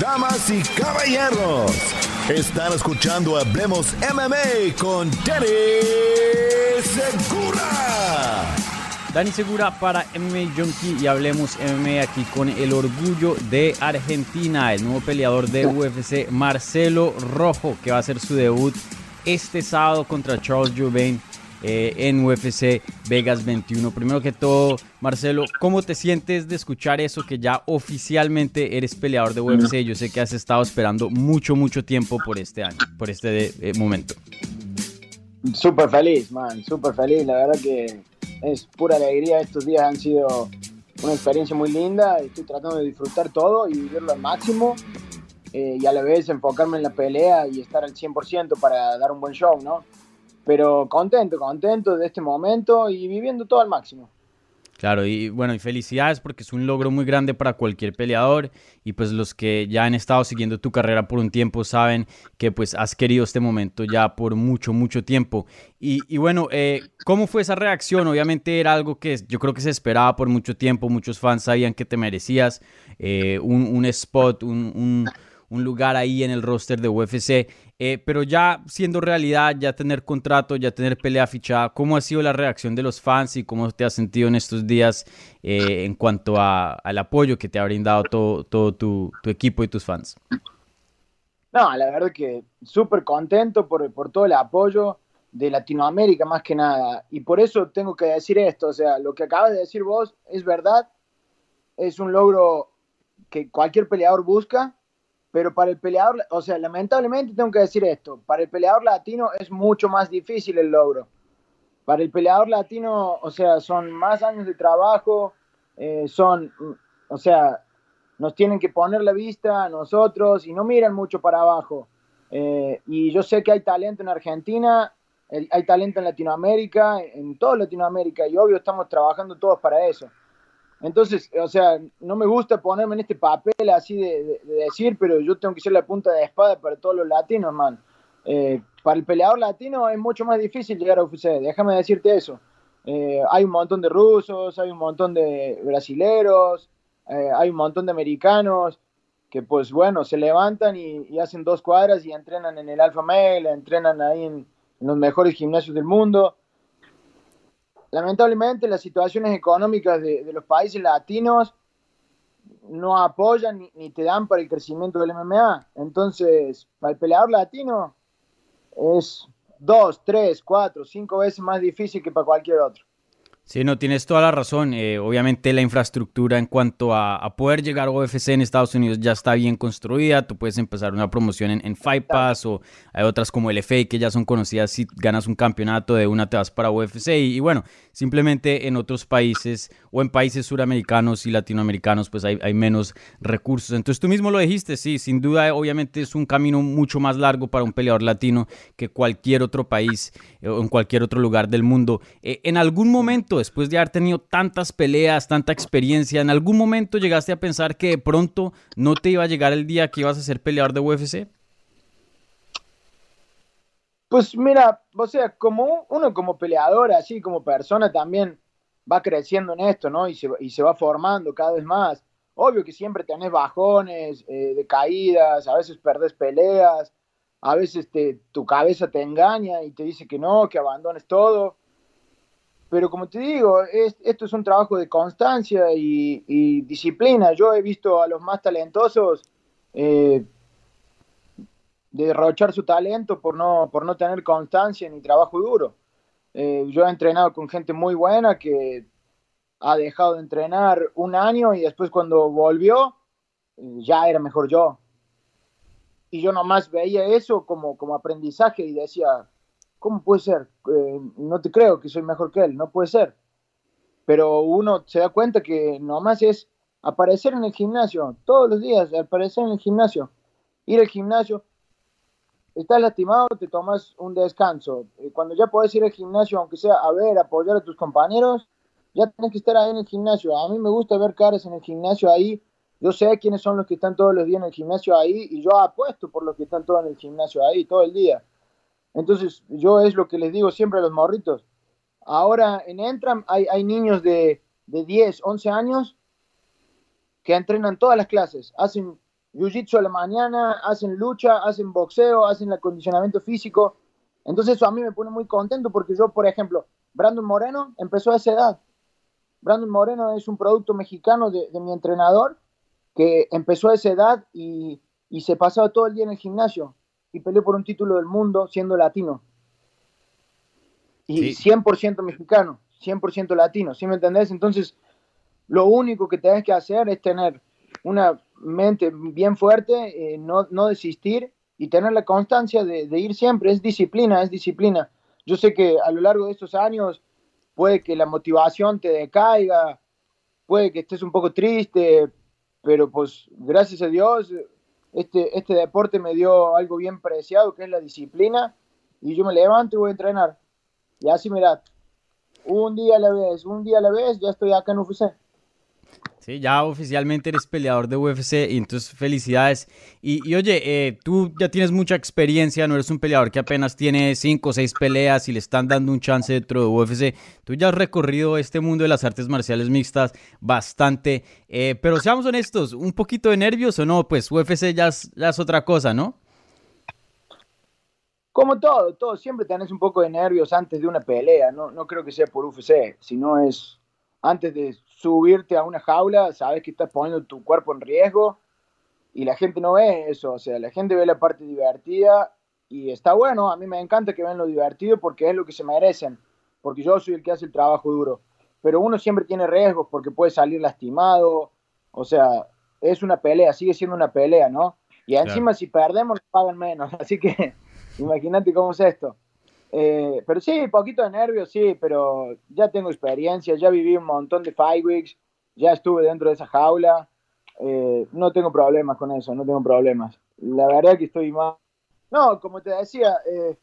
Damas y caballeros, están escuchando Hablemos MMA con Danny Segura. Dani Segura para MMA Junkie y hablemos MMA aquí con el orgullo de Argentina, el nuevo peleador de UFC, Marcelo Rojo, que va a hacer su debut este sábado contra Charles Jourdain eh, en UFC Vegas 21. Primero que todo, Marcelo, ¿cómo te sientes de escuchar eso que ya oficialmente eres peleador de UFC? Yo sé que has estado esperando mucho, mucho tiempo por este año, por este eh, momento. Súper feliz, man, súper feliz. La verdad que es pura alegría. Estos días han sido una experiencia muy linda. Estoy tratando de disfrutar todo y vivirlo al máximo. Eh, y a la vez enfocarme en la pelea y estar al 100% para dar un buen show, ¿no? Pero contento, contento de este momento y viviendo todo al máximo. Claro, y bueno, y felicidades porque es un logro muy grande para cualquier peleador y pues los que ya han estado siguiendo tu carrera por un tiempo saben que pues has querido este momento ya por mucho, mucho tiempo. Y, bueno, eh, ¿cómo fue esa reacción? Obviamente era algo que yo creo que se esperaba por mucho tiempo, muchos fans sabían que te merecías eh, un, spot, un un lugar ahí en el roster de UFC. Eh, pero ya siendo realidad, ya tener contrato, ya tener pelea fichada, ¿cómo ha sido la reacción de los fans y cómo te has sentido en estos días eh, en cuanto al apoyo que te ha brindado todo, todo tu, equipo y tus fans? No, la verdad que súper contento por, por todo el apoyo de Latinoamérica más que nada. Y por eso tengo que decir esto, o sea, lo que acabas de decir vos es verdad, es un logro que cualquier peleador busca pero para el peleador, o sea, lamentablemente tengo que decir esto, para el peleador latino es mucho más difícil el logro. Para el peleador latino, o sea, son más años de trabajo, eh, son, o sea, nos tienen que poner la vista a nosotros y no miran mucho para abajo. Eh, y yo sé que hay talento en Argentina, hay talento en Latinoamérica, en toda Latinoamérica, y obvio estamos trabajando todos para eso. Entonces, o sea, no me gusta ponerme en este papel así de, decir, pero yo tengo que ser la punta de espada para todos los latinos, man. Eh, para el peleador latino es mucho más difícil llegar a UFC, déjame decirte eso. Eh, hay un montón de rusos, hay un montón de brasileros, eh, hay un montón de americanos que pues bueno, se levantan y, hacen dos cuadras y entrenan en el Alpha Male, entrenan ahí en los mejores gimnasios del mundo lamentablemente las situaciones económicas de, los países latinos no apoyan ni, te dan para el crecimiento del MMA. Entonces, para el peleador latino es dos, tres, cuatro, cinco veces más difícil que para cualquier otro. Sí, no, tienes toda la razón. Eh, obviamente la infraestructura en cuanto a, poder llegar a UFC en Estados Unidos ya está bien construida. Tú puedes empezar una promoción en, en Fight Pass o hay otras como el FA que ya son conocidas. Si ganas un campeonato de una te vas para UFC. Y, bueno, simplemente en otros países o en países suramericanos y latinoamericanos pues hay, menos recursos. Entonces tú mismo lo dijiste, sí, sin duda obviamente es un camino mucho más largo para un peleador latino que cualquier otro país eh, o en cualquier otro lugar del mundo. Eh, en algún momento después de haber tenido tantas peleas, tanta experiencia, ¿en algún momento llegaste a pensar que de pronto no te iba a llegar el día que ibas a ser peleador de UFC? Pues mira, o sea, como uno como peleador, así como persona también va creciendo en esto, ¿no? Y se, y se va formando cada vez más. Obvio que siempre tenés bajones, eh, de caídas, a veces perdés peleas, a veces tu cabeza te engaña y te dice que no, que abandones todo. Pero como te digo, esto es un trabajo de constancia y, disciplina. Yo he visto a los más talentosos eh, derrochar su talento por no, por no tener constancia ni trabajo duro. Eh, yo he entrenado con gente muy buena que ha dejado de entrenar un año y después cuando volvió eh, ya era mejor yo. Y yo nomás veía eso como, como aprendizaje y decía, ¿cómo puede ser? Eh, no te creo que soy mejor que él, no puede ser. Pero uno se da cuenta que nomás es aparecer en el gimnasio, todos los días, aparecer en el gimnasio, ir al gimnasio. Estás lastimado, te tomas un descanso. Eh, cuando ya puedes ir al gimnasio, aunque sea a ver, apoyar a tus compañeros, ya tienes que estar ahí en el gimnasio. A mí me gusta ver caras en el gimnasio ahí. Yo sé quiénes son los que están todos los días en el gimnasio ahí y yo apuesto por los que están todos en el gimnasio ahí todo el día. Entonces, yo es lo que les digo siempre a los morritos. Ahora en Entram hay, hay niños de, de 10, 11 años que entrenan todas las clases. Hacen jiu-jitsu a la mañana, hacen lucha, hacen boxeo, hacen acondicionamiento físico. Entonces eso a mí me pone muy contento porque yo, por ejemplo, Brandon Moreno empezó a esa edad. Brandon Moreno es un producto mexicano de, mi entrenador que empezó a esa edad y, y, se pasaba todo el día en el gimnasio y peleó por un título del mundo siendo latino. Y 100% mexicano, 100% latino, ¿sí me entendés? Entonces, lo único que tenés que hacer es tener una mente bien fuerte, eh, no, no, desistir y tener la constancia de, ir siempre. Es disciplina, es disciplina. Yo sé que a lo largo de estos años puede que la motivación te decaiga, puede que estés un poco triste, pero pues gracias a Dios este, este deporte me dio algo bien preciado que es la disciplina y yo me levanto y voy a entrenar. Y así mirad, un día a la vez, un día a la vez, ya estoy acá en UFC. Sí, ya oficialmente eres peleador de UFC y entonces felicidades. Y, oye, eh, tú ya tienes mucha experiencia, no eres un peleador que apenas tiene 5 o 6 peleas y le están dando un chance dentro de UFC. Tú ya has recorrido este mundo de las artes marciales mixtas bastante, eh, pero seamos honestos, un poquito de nervios o no, pues UFC ya es, ya es otra cosa, ¿no? Como todo, todo, siempre tenés un poco de nervios antes de una pelea, no, no creo que sea por UFC, sino es antes de subirte a una jaula, sabes que estás poniendo tu cuerpo en riesgo y la gente no ve eso, o sea, la gente ve la parte divertida y está bueno, a mí me encanta que vean lo divertido porque es lo que se merecen, porque yo soy el que hace el trabajo duro, pero uno siempre tiene riesgos porque puede salir lastimado, o sea, es una pelea, sigue siendo una pelea, ¿no? Y encima si perdemos nos pagan menos, así que imagínate cómo es esto. Eh, pero sí, poquito de nervios, sí, pero ya tengo experiencia, ya viví un montón de five weeks, ya estuve dentro de esa jaula, eh, no tengo problemas con eso, no tengo problemas. La verdad que estoy más... No, como te decía, eh,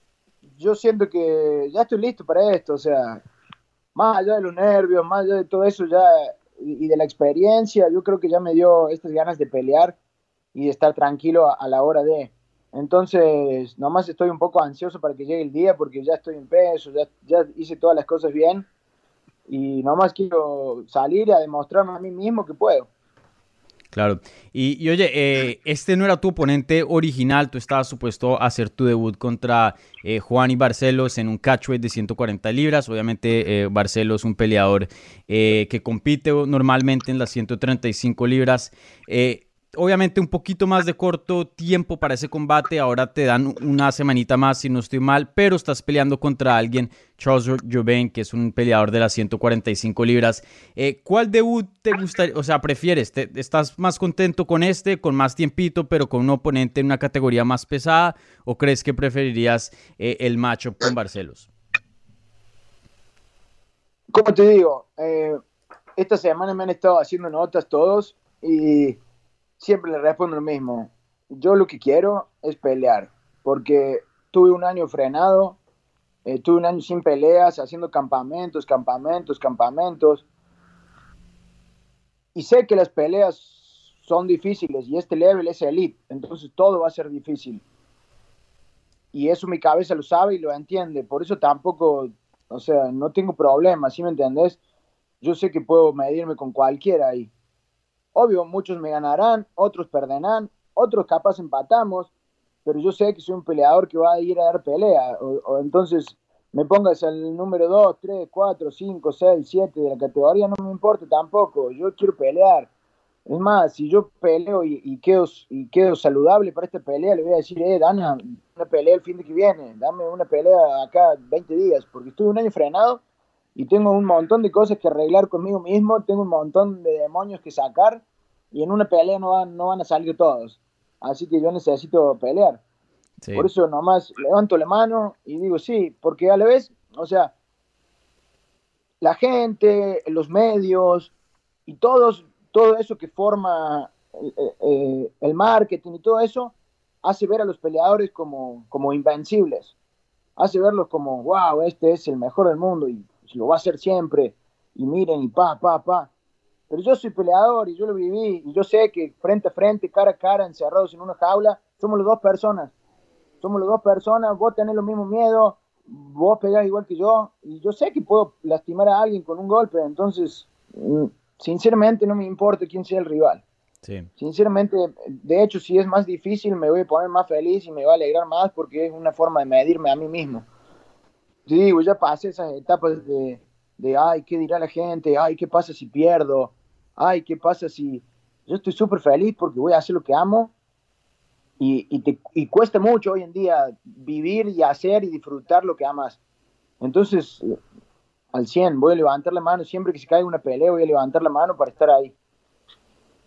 yo siento que ya estoy listo para esto, o sea, más allá de los nervios, más allá de todo eso ya y de la experiencia, yo creo que ya me dio estas ganas de pelear y de estar tranquilo a la hora de... Entonces, nomás estoy un poco ansioso para que llegue el día porque ya estoy en peso, ya, ya hice todas las cosas bien y nomás quiero salir a demostrarme a mí mismo que puedo. Claro. Y, oye, eh, este no era tu oponente original, tú estabas supuesto a hacer tu debut contra eh, Juan y Barcelos en un catchweight de 140 libras. Obviamente, eh, Barcelos un peleador que compite normalmente en las 135 libras obviamente un poquito más de corto tiempo para ese combate. Ahora te dan una semanita más, si no estoy mal, pero estás peleando contra alguien, Charles Jobain, que es un peleador de las 145 libras. Eh, ¿Cuál debut te gustaría, o sea, prefieres? ¿Estás más contento con este, con más tiempito, pero con un oponente en una categoría más pesada? ¿O crees que preferirías eh, el matchup con Barcelos? Como te digo, eh, esta semana me han estado haciendo notas todos y siempre le respondo lo mismo. Yo lo que quiero es pelear, porque tuve un año frenado, eh, tuve un año sin peleas, haciendo campamentos, campamentos, campamentos. Y sé que las peleas son difíciles y este level es elite, entonces todo va a ser difícil. Y eso mi cabeza lo sabe y lo entiende, por eso tampoco, o sea, no tengo problemas, ¿sí me entendés? Yo sé que puedo medirme con cualquiera ahí. Obvio, muchos me ganarán, otros perderán, otros capaz empatamos, pero yo sé que soy un peleador que va a ir a dar pelea. O, entonces me pongas el número 2, 3, 4, 5, 6, 7 de la categoría, no me importa tampoco. Yo quiero pelear. Es más, si yo peleo y, quedo, y quedo saludable para esta pelea, le voy a decir, eh, Dana, una pelea el fin de que viene, dame una pelea acá 20 días, porque estuve un año frenado y tengo un montón de cosas que arreglar conmigo mismo, tengo un montón de demonios que sacar y en una pelea no van, no van a salir todos. Así que yo necesito pelear. Por eso nomás levanto la mano y digo sí, porque a la vez, o sea, la gente, los medios y todos todo eso que forma el marketing y todo eso hace ver a los peleadores como, como invencibles, hace verlos como, wow, este es el mejor del mundo y lo va a hacer siempre, y miren, y pa, pa, pa. Pero yo soy peleador y yo lo viví, y yo sé que frente a frente, cara a cara, encerrados en una jaula, somos las dos personas. Somos las dos personas, vos tenés los mismos miedos, vos pegás igual que yo, y yo sé que puedo lastimar a alguien con un golpe, entonces, mm, sinceramente no me importa quién sea el rival. Sinceramente, de hecho, si es más difícil, me voy a poner más feliz y me va a alegrar más porque es una forma de medirme a mí mismo. Digo, ya pasé esas etapas de, de, ay, ¿qué dirá la gente? Ay, ¿qué pasa si pierdo? Ay, ¿qué pasa si...? Yo estoy súper feliz porque voy a hacer lo que amo y, y, te, y cuesta mucho hoy en día vivir y hacer y disfrutar lo que amas. Entonces, al 100, voy a levantar la mano, siempre que se caiga una pelea, voy a levantar la mano para estar ahí.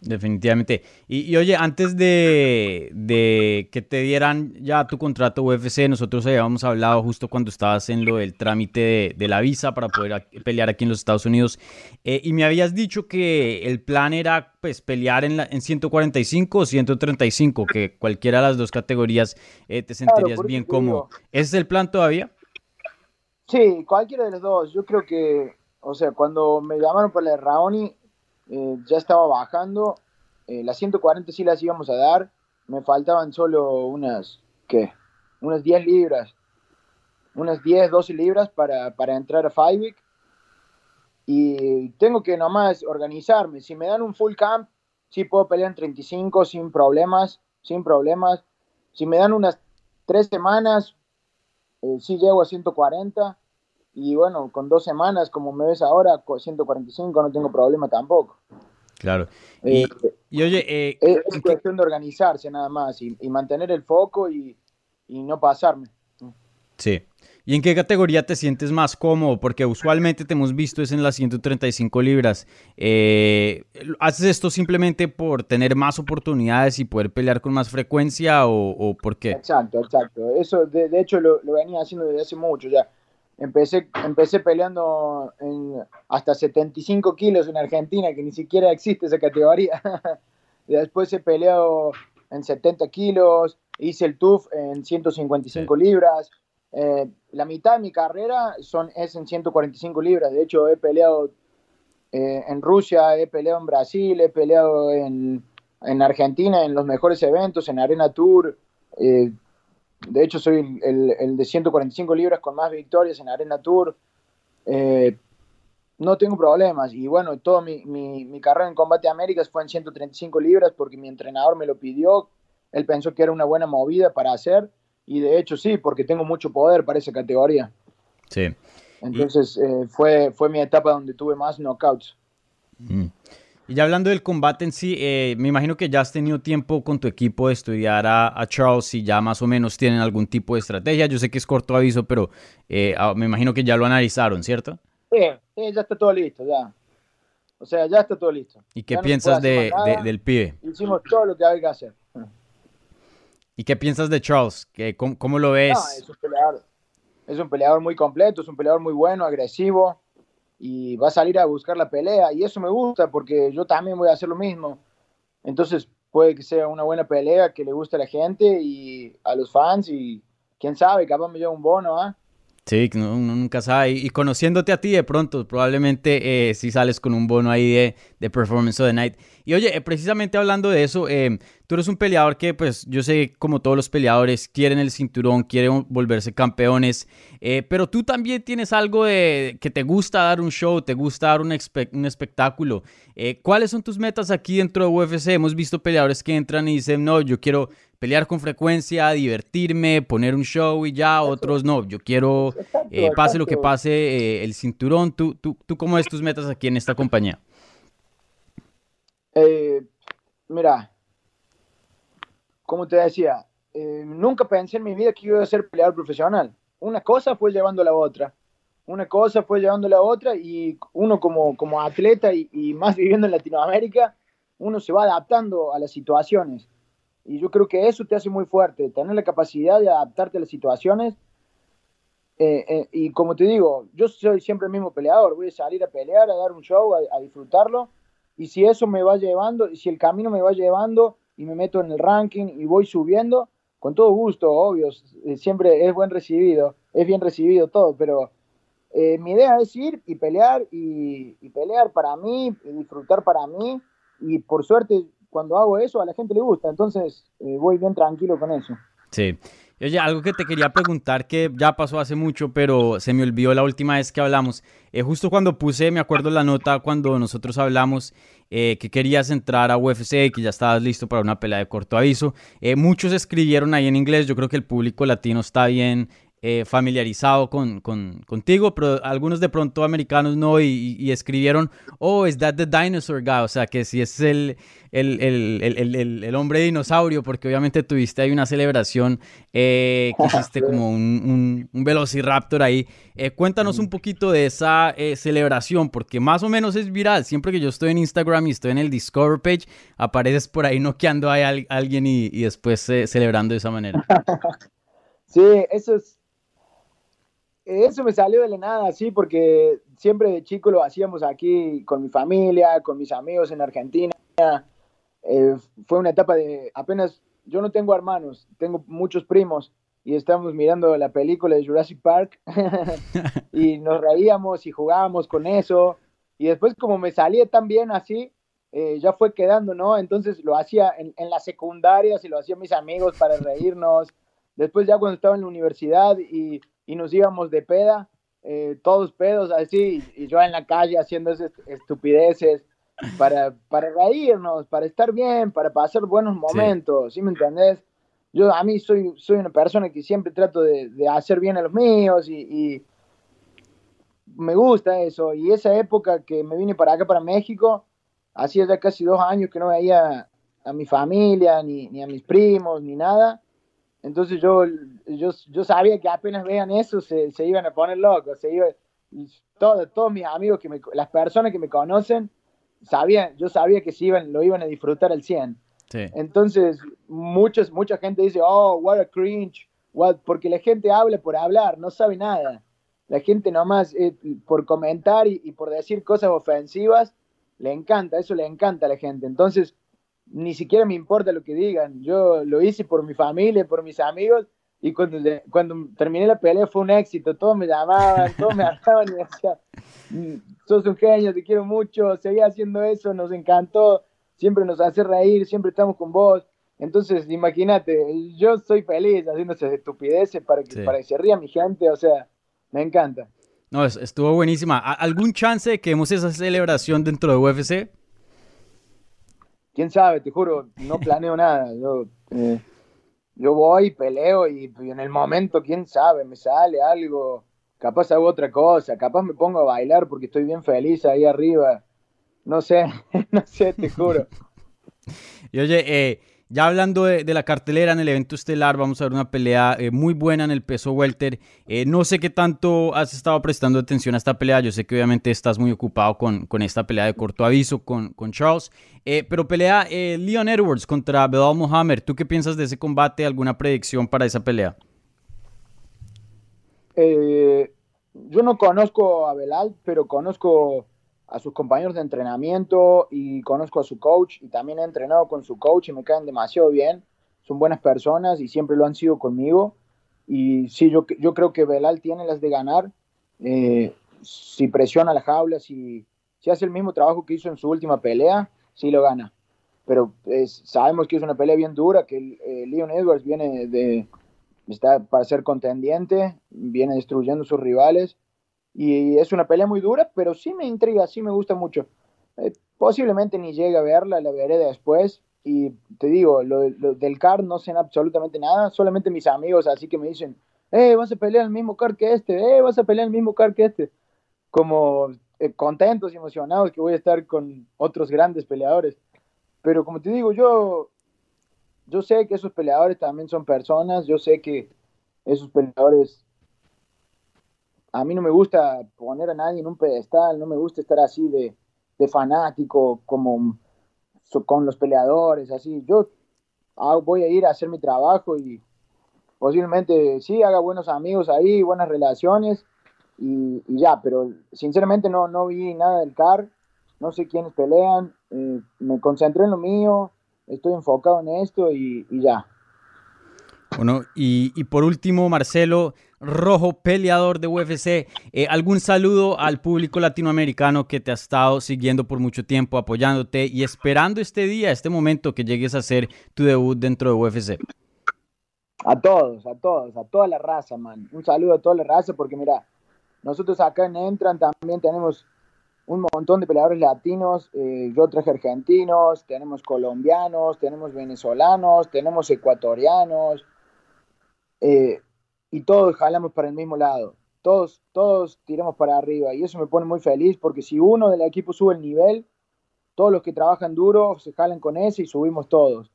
Definitivamente. Y, oye, antes de, que te dieran ya tu contrato UFC, nosotros habíamos hablado justo cuando estabas en lo del trámite de, la visa para poder pelear aquí en los Estados Unidos. Eh, y me habías dicho que el plan era pues pelear en, la, en 145 o 135, que cualquiera de las dos categorías eh, te sentirías bien cómodo. ¿Ese es el plan todavía? Sí, cualquiera de los dos. Yo creo que, o sea, cuando me llamaron para la Raoni, eh, ya estaba bajando. Eh, las 140 sí las íbamos a dar. Me faltaban solo unas, ¿qué? Unas 10 libras. Unas 10, 12 libras para, para entrar a Five. Y tengo que nomás organizarme. Si me dan un full camp, sí puedo pelear en 35 sin problemas. Sin problemas. Si me dan unas 3 semanas, eh, sí llego a 140 y bueno, con dos semanas, como me ves ahora, 145, no tengo problema tampoco. Claro. Y, eh, oye, eh, es, cuestión de organizarse nada más y, mantener el foco y, no pasarme. Sí. ¿Y en qué categoría te sientes más cómodo? Porque usualmente te hemos visto es en las 135 libras. Eh, ¿Haces esto simplemente por tener más oportunidades y poder pelear con más frecuencia o, por qué? Exacto, exacto. Eso de, hecho lo, lo, venía haciendo desde hace mucho ya. Empecé, empecé peleando en hasta 75 kilos en Argentina, que ni siquiera existe esa categoría. Después he peleado en 70 kilos, hice el TUF en 155 libras. Eh, la mitad de mi carrera son, es en 145 libras. De hecho, he peleado eh, en Rusia, he peleado en Brasil, he peleado en, en Argentina en los mejores eventos, en Arena Tour. Eh, de hecho, soy el, de 145 libras con más victorias en Arena Tour. Eh, no tengo problemas. Y bueno, toda mi, carrera en Combate Américas fue en 135 libras porque mi entrenador me lo pidió. Él pensó que era una buena movida para hacer. Y de hecho, sí, porque tengo mucho poder para esa categoría. Sí. Entonces, eh, fue, fue mi etapa donde tuve más knockouts. Mm. Y ya hablando del combate en sí, eh, me imagino que ya has tenido tiempo con tu equipo de estudiar a, Charles y ya más o menos tienen algún tipo de estrategia. Yo sé que es corto aviso, pero eh, ah, me imagino que ya lo analizaron, ¿cierto? Sí, ya está todo listo, ya. O sea, ya está todo listo. ¿Y qué piensas de, del pibe? Hicimos todo lo que había que hacer. ¿Y qué piensas de Charles? cómo, cómo, lo ves? es un peleador. Es un peleador muy completo, es un peleador muy bueno, agresivo y va a salir a buscar la pelea y eso me gusta porque yo también voy a hacer lo mismo. Entonces puede que sea una buena pelea que le guste a la gente y a los fans y quién sabe, capaz me lleva un bono, ¿ah? Sí, uno nunca sabe. Y conociéndote a ti de pronto, probablemente eh, si sales con un bono ahí de, de Performance of the Night. Y oye, eh, precisamente hablando de eso, eh, tú eres un peleador que, pues, yo sé, como todos los peleadores, quieren el cinturón, quieren volverse campeones, pero tú también tienes algo de que te gusta dar un show, te gusta dar un, un espectáculo. ¿Cuáles son tus metas aquí dentro de UFC? Hemos visto peleadores que entran y dicen, no, yo quiero pelear con frecuencia, divertirme, poner un show y ya, otros no, yo quiero, eh, pase lo que pase, eh, el cinturón. ¿Tú, tú, ¿Tú cómo ves tus metas aquí en esta compañía? Eh, mira, como te decía, nunca pensé en mi vida que iba a ser peleador profesional. Una cosa fue llevando a la otra. Una cosa fue llevando a la otra y uno como, como atleta y, más viviendo en Latinoamérica, uno se va adaptando a las situaciones. Y yo creo que eso te hace muy fuerte, tener la capacidad de adaptarte a las situaciones. Eh, eh, y como te digo, yo soy siempre el mismo peleador, voy a salir a pelear, a dar un show, a, disfrutarlo. y si eso me va llevando, y si el camino me va llevando y me meto en el ranking y voy subiendo, con todo gusto, obvio, eh, siempre es buen recibido, es bien recibido todo, pero eh, mi idea es ir y pelear y, pelear para mí, y disfrutar para mí, y por suerte cuando hago eso a la gente le gusta, entonces eh, voy bien tranquilo con eso. Sí. Oye, algo que te quería preguntar que ya pasó hace mucho, pero se me olvidó la última vez que hablamos. Eh, justo cuando puse, me acuerdo la nota cuando nosotros hablamos eh, que querías entrar a UFC, que ya estabas listo para una pelea de corto aviso. Eh, muchos escribieron ahí en inglés, yo creo que el público latino está bien eh, familiarizado con, contigo, pero algunos de pronto americanos no y, escribieron, oh, is that the dinosaur guy? O sea, que si es el, el, hombre dinosaurio, porque obviamente tuviste ahí una celebración eh, que hiciste como un, un, velociraptor ahí. Eh, cuéntanos un poquito de esa celebración, porque más o menos es viral. Siempre que yo estoy en Instagram y estoy en el Discover page, apareces por ahí noqueando a alguien y, y después celebrando de esa manera. Sí, eso es, eso me salió de la nada, sí, porque siempre de chico lo hacíamos aquí con mi familia, con mis amigos en Argentina. Eh, fue una etapa de apenas, yo no tengo hermanos, tengo muchos primos y estamos mirando la película de Jurassic Park y nos reíamos y jugábamos con eso. Y después como me salía tan bien así, eh, ya fue quedando, ¿no? Entonces lo hacía en, en la secundaria, si lo hacían mis amigos para reírnos. Después ya cuando estaba en la universidad y y nos íbamos de peda, eh, todos pedos así, y yo en la calle haciendo esas estupideces para, para reírnos, para estar bien, para pasar buenos momentos, ¿sí, me entendés? Yo a mí soy, soy una persona que siempre trato de, hacer bien a los míos y, me gusta eso. Y esa época que me vine para acá, para México, hacía ya casi dos años que no veía a mi familia, ni, ni a mis primos, ni nada. Entonces yo, yo, yo sabía que apenas vean eso se, se iban a poner locos, se iba, todo, todos mis amigos, que me, las personas que me conocen, sabían, yo sabía que se iban, lo iban a disfrutar al 100. Entonces, muchos, mucha gente dice, oh, what a cringe, what, porque la gente habla por hablar, no sabe nada. La gente nomás eh, por comentar y, y, por decir cosas ofensivas, le encanta, eso le encanta a la gente. Entonces, ni siquiera me importa lo que digan. Yo lo hice por mi familia, por mis amigos, y cuando, cuando terminé la pelea fue un éxito. Todos me llamaban, todos me hablaban y decían, mm, sos un genio, te quiero mucho, seguía haciendo eso, nos encantó, siempre nos hace reír, siempre estamos con vos. Entonces, imagínate, yo soy feliz haciendo esas estupideces para que, para que se ría mi gente, o sea, me encanta. No, estuvo buenísima. ¿Algún chance de que hemos esa celebración dentro de UFC? Quién sabe, te juro, no planeo nada. Yo, eh, yo voy, peleo y, en el momento, quién sabe, me sale algo, capaz hago otra cosa, capaz me pongo a bailar porque estoy bien feliz ahí arriba. No sé, no sé, te juro. y oye, eh, ya hablando de, la cartelera en el evento estelar, vamos a ver una pelea eh, muy buena en el peso welter. Eh, no sé qué tanto has estado prestando atención a esta pelea. Yo sé que obviamente estás muy ocupado con, con esta pelea de corto aviso con, con Charles. Eh, pero pelea Leon Edwards contra Belal Mohamed. ¿Tú qué piensas de ese combate? ¿Alguna predicción para esa pelea? yo no conozco a Belal, pero conozco a sus compañeros de entrenamiento y conozco a su coach y también he entrenado con su coach y me caen demasiado bien. Son buenas personas y siempre lo han sido conmigo. Y sí, yo, yo creo que Belal tiene las de ganar. Eh, si presiona la jaula, si, si hace el mismo trabajo que hizo en su última pelea, sí lo gana. Pero sabemos que es una pelea bien dura, que eh, Leon Edwards viene de, está para ser contendiente, viene destruyendo sus rivales y es una pelea muy dura, pero sí me intriga, sí me gusta mucho. Eh, posiblemente ni llegue a verla, la veré después. Y te digo, lo, del card no sé absolutamente nada, solamente mis amigos así que me dicen, eh, vas a pelear el mismo card que este, eh, vas a pelear el mismo card que este. Como eh, contentos y emocionados que voy a estar con otros grandes peleadores. Pero como te digo, yo, yo sé que esos peleadores también son personas, yo sé que esos peleadores a mí no me gusta poner a nadie en un pedestal, no me gusta estar así de, fanático como con los peleadores, así. Yo voy a ir a hacer mi trabajo y posiblemente sí haga buenos amigos ahí, buenas relaciones y, ya, pero sinceramente no, no vi nada del CAR, no sé quiénes pelean, eh, me concentré en lo mío, estoy enfocado en esto y, ya. Bueno, y, y, por último, Marcelo Rojo, peleador de UFC, eh, ¿algún saludo al público latinoamericano que te ha estado siguiendo por mucho tiempo, apoyándote y esperando este día, este momento que llegues a hacer tu debut dentro de UFC? A todos, a todos, a toda la raza, man. Un saludo a toda la raza porque mira, nosotros acá en Entran también tenemos un montón de peleadores latinos, eh, yo traje argentinos, tenemos colombianos, tenemos venezolanos, tenemos ecuatorianos, eh, y todos jalamos para el mismo lado, todos, todos tiramos para arriba, y eso me pone muy feliz, porque si uno del equipo sube el nivel, todos los que trabajan duro se jalan con ese y subimos todos.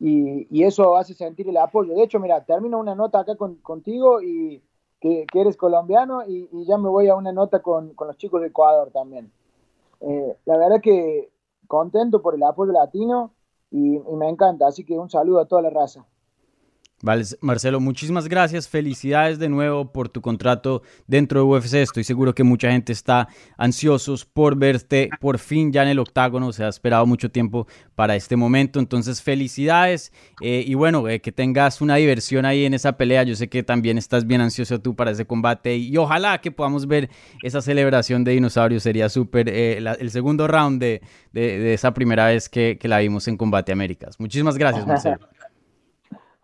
Y, eso hace sentir el apoyo. De hecho, mira, termino una nota acá contigo y que, eres colombiano y, ya me voy a una nota con, los chicos de Ecuador también. Eh, la verdad que contento por el apoyo latino y me encanta, así que un saludo a toda la raza. Marcelo, muchísimas gracias. Felicidades de nuevo por tu contrato dentro de UFC. Estoy seguro que mucha gente está ansiosos por verte por fin ya en el octágono. Se ha esperado mucho tiempo para este momento. Entonces, felicidades. Eh, y bueno, eh, que tengas una diversión ahí en esa pelea. Yo sé que también estás bien ansioso tú para ese combate. Y, ojalá que podamos ver esa celebración de dinosaurio. Sería súper eh, el segundo round de, esa primera vez que, que la vimos en Combate Américas. Muchísimas gracias, Marcelo.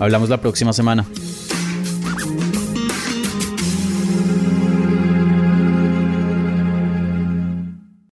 Hablamos la próxima semana.